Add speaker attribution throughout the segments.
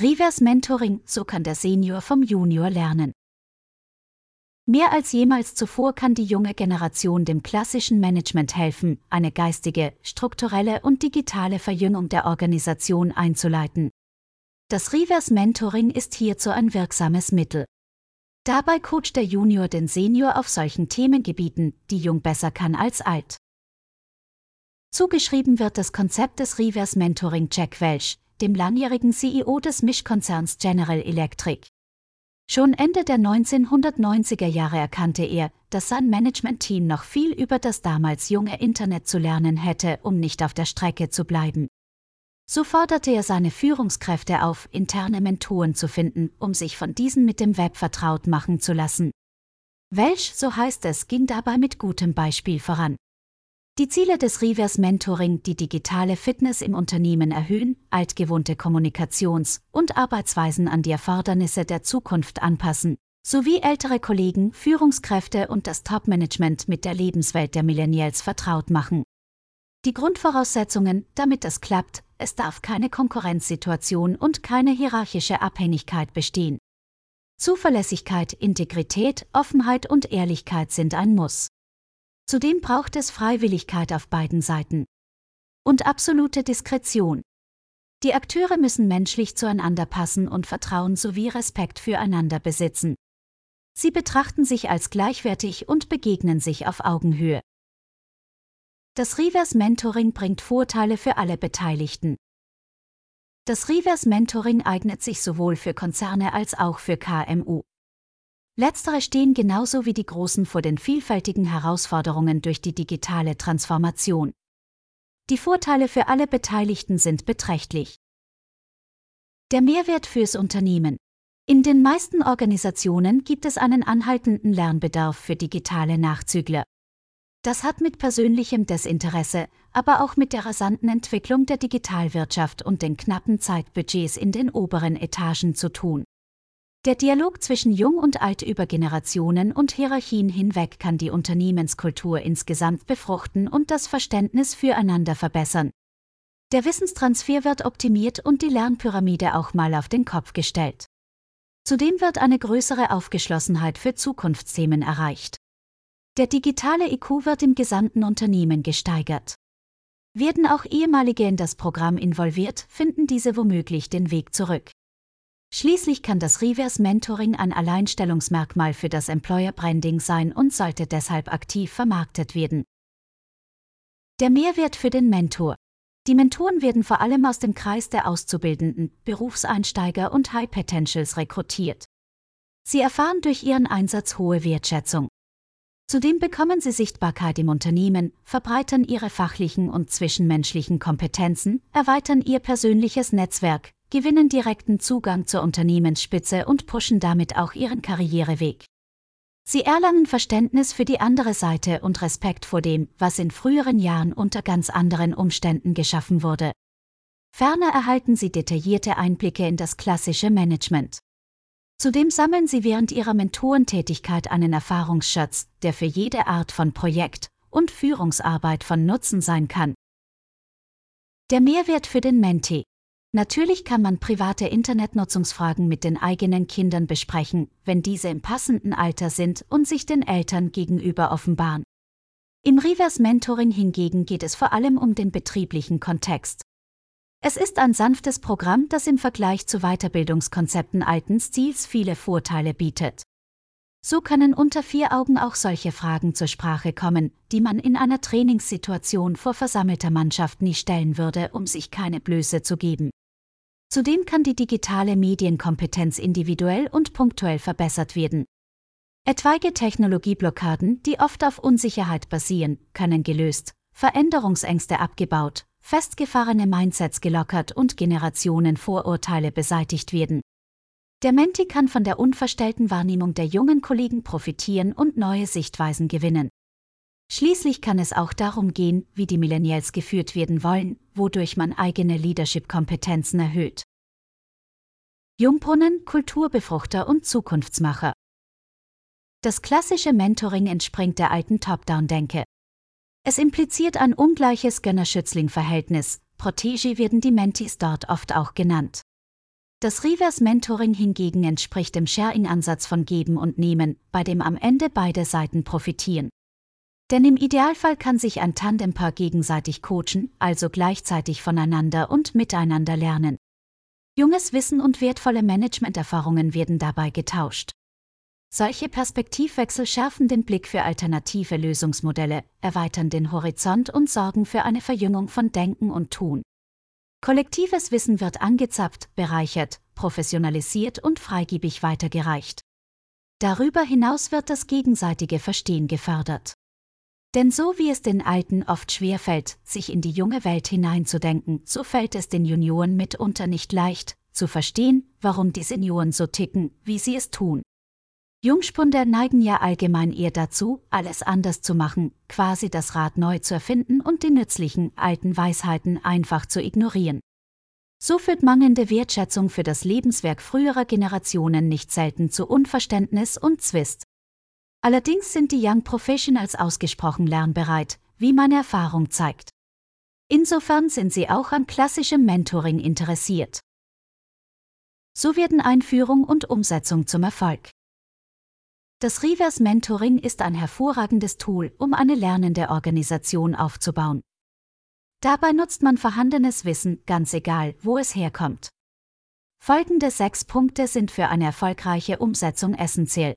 Speaker 1: Reverse Mentoring, so kann der Senior vom Junior lernen. Mehr als jemals zuvor kann die junge Generation dem klassischen Management helfen, eine geistige, strukturelle und digitale Verjüngung der Organisation einzuleiten. Das Reverse Mentoring ist hierzu ein wirksames Mittel. Dabei coacht der Junior den Senior auf solchen Themengebieten, die jung besser kann als alt. Zugeschrieben wird das Konzept des Reverse Mentoring Jack Welch, dem langjährigen CEO des Mischkonzerns General Electric. Schon Ende der 1990er Jahre erkannte er, dass sein Managementteam noch viel über das damals junge Internet zu lernen hätte, um nicht auf der Strecke zu bleiben. So forderte er seine Führungskräfte auf, interne Mentoren zu finden, um sich von diesen mit dem Web vertraut machen zu lassen. Welch, so heißt es, ging dabei mit gutem Beispiel voran. Die Ziele des Reverse Mentoring, die digitale Fitness im Unternehmen erhöhen, altgewohnte Kommunikations- und Arbeitsweisen an die Erfordernisse der Zukunft anpassen, sowie ältere Kollegen, Führungskräfte und das Top-Management mit der Lebenswelt der Millennials vertraut machen. Die Grundvoraussetzungen, damit das klappt, es darf keine Konkurrenzsituation und keine hierarchische Abhängigkeit bestehen. Zuverlässigkeit, Integrität, Offenheit und Ehrlichkeit sind ein Muss. Zudem braucht es Freiwilligkeit auf beiden Seiten. Und absolute Diskretion. Die Akteure müssen menschlich zueinander passen und Vertrauen sowie Respekt füreinander besitzen. Sie betrachten sich als gleichwertig und begegnen sich auf Augenhöhe. Das Reverse Mentoring bringt Vorteile für alle Beteiligten. Das Reverse Mentoring eignet sich sowohl für Konzerne als auch für KMU. Letztere stehen genauso wie die Großen vor den vielfältigen Herausforderungen durch die digitale Transformation. Die Vorteile für alle Beteiligten sind beträchtlich. Der Mehrwert fürs Unternehmen. In den meisten Organisationen gibt es einen anhaltenden Lernbedarf für digitale Nachzügler. Das hat mit persönlichem Desinteresse, aber auch mit der rasanten Entwicklung der Digitalwirtschaft und den knappen Zeitbudgets in den oberen Etagen zu tun. Der Dialog zwischen Jung und Alt über Generationen und Hierarchien hinweg kann die Unternehmenskultur insgesamt befruchten und das Verständnis füreinander verbessern. Der Wissenstransfer wird optimiert und die Lernpyramide auch mal auf den Kopf gestellt. Zudem wird eine größere Aufgeschlossenheit für Zukunftsthemen erreicht. Der digitale IQ wird im gesamten Unternehmen gesteigert. Werden auch ehemalige in das Programm involviert, finden diese womöglich den Weg zurück. Schließlich kann das Reverse Mentoring ein Alleinstellungsmerkmal für das Employer Branding sein und sollte deshalb aktiv vermarktet werden. Der Mehrwert für den Mentor. Die Mentoren werden vor allem aus dem Kreis der Auszubildenden, Berufseinsteiger und High Potentials rekrutiert. Sie erfahren durch ihren Einsatz hohe Wertschätzung. Zudem bekommen sie Sichtbarkeit im Unternehmen, verbreitern ihre fachlichen und zwischenmenschlichen Kompetenzen, erweitern ihr persönliches Netzwerk, gewinnen direkten Zugang zur Unternehmensspitze und pushen damit auch ihren Karriereweg. Sie erlangen Verständnis für die andere Seite und Respekt vor dem, was in früheren Jahren unter ganz anderen Umständen geschaffen wurde. Ferner erhalten sie detaillierte Einblicke in das klassische Management. Zudem sammeln sie während ihrer Mentorentätigkeit einen Erfahrungsschatz, der für jede Art von Projekt und Führungsarbeit von Nutzen sein kann. Der Mehrwert für den Mentee. Natürlich kann man private Internetnutzungsfragen mit den eigenen Kindern besprechen, wenn diese im passenden Alter sind und sich den Eltern gegenüber offenbaren. Im Reverse Mentoring hingegen geht es vor allem um den betrieblichen Kontext. Es ist ein sanftes Programm, das im Vergleich zu Weiterbildungskonzepten alten Stils viele Vorteile bietet. So können unter vier Augen auch solche Fragen zur Sprache kommen, die man in einer Trainingssituation vor versammelter Mannschaft nie stellen würde, um sich keine Blöße zu geben. Zudem kann die digitale Medienkompetenz individuell und punktuell verbessert werden. Etwaige Technologieblockaden, die oft auf Unsicherheit basieren, können gelöst, Veränderungsängste abgebaut, festgefahrene Mindsets gelockert und Generationenvorurteile beseitigt werden. Der Menti kann von der unverstellten Wahrnehmung der jungen Kollegen profitieren und neue Sichtweisen gewinnen. Schließlich kann es auch darum gehen, wie die Millennials geführt werden wollen, wodurch man eigene Leadership-Kompetenzen erhöht. Jungbrunnen, Kulturbefruchter und Zukunftsmacher. Das klassische Mentoring entspringt der alten Top-Down-Denke. Es impliziert ein ungleiches Gönnerschützling-Verhältnis, Protégé werden die Mentis dort oft auch genannt. Das Reverse Mentoring hingegen entspricht dem Sharing-Ansatz von Geben und Nehmen, bei dem am Ende beide Seiten profitieren. Denn im Idealfall kann sich ein Tandempaar gegenseitig coachen, also gleichzeitig voneinander und miteinander lernen. Junges Wissen und wertvolle Managementerfahrungen werden dabei getauscht. Solche Perspektivwechsel schärfen den Blick für alternative Lösungsmodelle, erweitern den Horizont und sorgen für eine Verjüngung von Denken und Tun. Kollektives Wissen wird angezapft, bereichert, professionalisiert und freigebig weitergereicht. Darüber hinaus wird das gegenseitige Verstehen gefördert. Denn so wie es den Alten oft schwerfällt, sich in die junge Welt hineinzudenken, so fällt es den Junioren mitunter nicht leicht, zu verstehen, warum die Senioren so ticken, wie sie es tun. Jungspunde neigen ja allgemein eher dazu, alles anders zu machen, quasi das Rad neu zu erfinden und die nützlichen, alten Weisheiten einfach zu ignorieren. So führt mangelnde Wertschätzung für das Lebenswerk früherer Generationen nicht selten zu Unverständnis und Zwist. Allerdings sind die Young Professionals ausgesprochen lernbereit, wie meine Erfahrung zeigt. Insofern sind sie auch an klassischem Mentoring interessiert. So werden Einführung und Umsetzung zum Erfolg. Das Reverse Mentoring ist ein hervorragendes Tool, um eine lernende Organisation aufzubauen. Dabei nutzt man vorhandenes Wissen, ganz egal, wo es herkommt. Folgende sechs Punkte sind für eine erfolgreiche Umsetzung essentiell.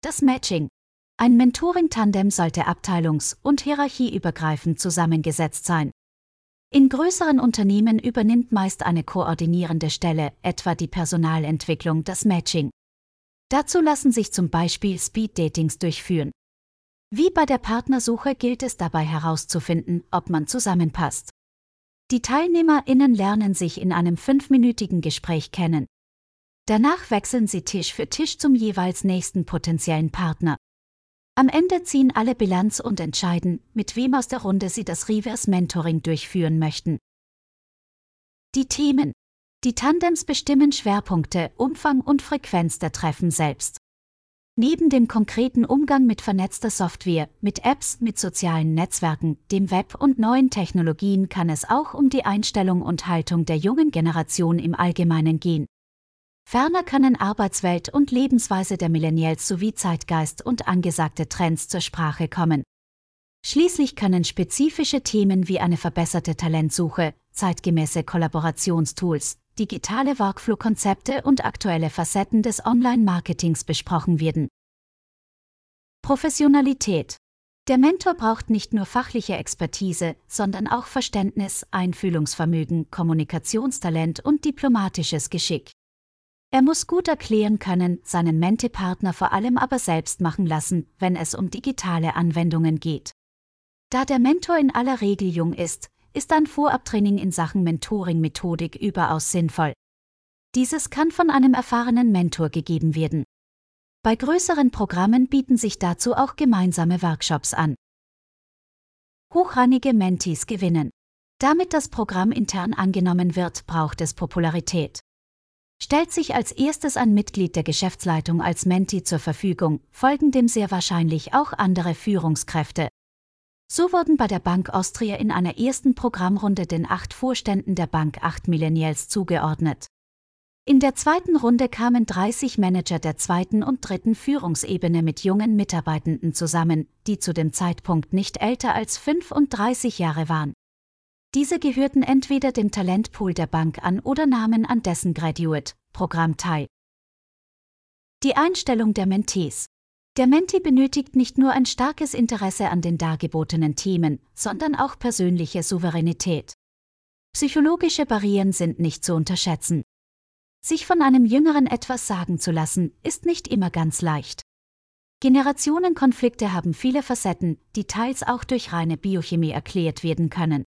Speaker 1: Das Matching. Ein Mentoring-Tandem sollte abteilungs- und hierarchieübergreifend zusammengesetzt sein. In größeren Unternehmen übernimmt meist eine koordinierende Stelle, etwa die Personalentwicklung, das Matching. Dazu lassen sich zum Beispiel Speed-Datings durchführen. Wie bei der Partnersuche gilt es dabei herauszufinden, ob man zusammenpasst. Die TeilnehmerInnen lernen sich in einem fünfminütigen Gespräch kennen. Danach wechseln sie Tisch für Tisch zum jeweils nächsten potenziellen Partner. Am Ende ziehen alle Bilanz und entscheiden, mit wem aus der Runde sie das Reverse Mentoring durchführen möchten. Die Themen die Tandems bestimmen Schwerpunkte, Umfang und Frequenz der Treffen selbst. Neben dem konkreten Umgang mit vernetzter Software, mit Apps, mit sozialen Netzwerken, dem Web und neuen Technologien kann es auch um die Einstellung und Haltung der jungen Generation im Allgemeinen gehen. Ferner können Arbeitswelt und Lebensweise der Millennials sowie Zeitgeist und angesagte Trends zur Sprache kommen. Schließlich können spezifische Themen wie eine verbesserte Talentsuche, zeitgemäße Kollaborationstools, digitale Workflow-Konzepte und aktuelle Facetten des Online-Marketings besprochen werden. Professionalität. Der Mentor braucht nicht nur fachliche Expertise, sondern auch Verständnis, Einfühlungsvermögen, Kommunikationstalent und diplomatisches Geschick. Er muss gut erklären können, seinen Mentepartner vor allem aber selbst machen lassen, wenn es um digitale Anwendungen geht. Da der Mentor in aller Regel jung ist, ist ein Vorabtraining in Sachen Mentoring-Methodik überaus sinnvoll. Dieses kann von einem erfahrenen Mentor gegeben werden. Bei größeren Programmen bieten sich dazu auch gemeinsame Workshops an. Hochrangige Mentees gewinnen. Damit das Programm intern angenommen wird, braucht es Popularität. Stellt sich als erstes ein Mitglied der Geschäftsleitung als Mentee zur Verfügung, folgen dem sehr wahrscheinlich auch andere Führungskräfte. So wurden bei der Bank Austria in einer ersten Programmrunde den acht Vorständen der Bank acht Millennials zugeordnet. In der zweiten Runde kamen 30 Manager der zweiten und dritten Führungsebene mit jungen Mitarbeitenden zusammen, die zu dem Zeitpunkt nicht älter als 35 Jahre waren. Diese gehörten entweder dem Talentpool der Bank an oder nahmen an dessen Graduate-Programm teil. Die Einstellung der Mentees der Menti benötigt nicht nur ein starkes Interesse an den dargebotenen Themen, sondern auch persönliche Souveränität. Psychologische Barrieren sind nicht zu unterschätzen. Sich von einem Jüngeren etwas sagen zu lassen, ist nicht immer ganz leicht. Generationenkonflikte haben viele Facetten, die teils auch durch reine Biochemie erklärt werden können.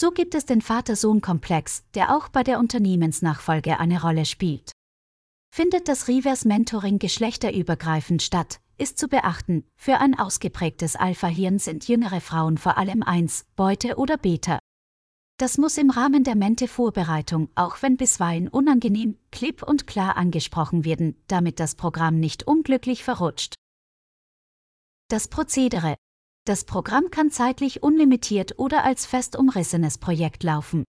Speaker 1: So gibt es den Vater-Sohn-Komplex, der auch bei der Unternehmensnachfolge eine Rolle spielt. Findet das Reverse Mentoring geschlechterübergreifend statt, ist zu beachten, für ein ausgeprägtes Alpha-Hirn sind jüngere Frauen vor allem 1, Beute oder Beta. Das muss im Rahmen der Mente-Vorbereitung, auch wenn bisweilen unangenehm, klipp und klar angesprochen werden, damit das Programm nicht unglücklich verrutscht. Das Prozedere. Das Programm kann zeitlich unlimitiert oder als fest umrissenes Projekt laufen.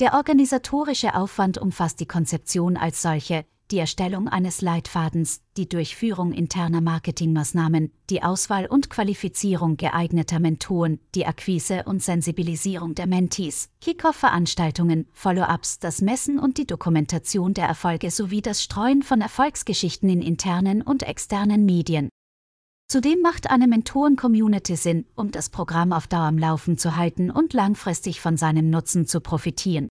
Speaker 1: Der organisatorische Aufwand umfasst die Konzeption als solche, die Erstellung eines Leitfadens, die Durchführung interner Marketingmaßnahmen, die Auswahl und Qualifizierung geeigneter Mentoren, die Akquise und Sensibilisierung der Mentees, Kickoff-Veranstaltungen, Follow-ups, das Messen und die Dokumentation der Erfolge sowie das Streuen von Erfolgsgeschichten in internen und externen Medien. Zudem macht eine Mentoren-Community Sinn, um das Programm auf Dauer am Laufen zu halten und langfristig von seinem Nutzen zu profitieren.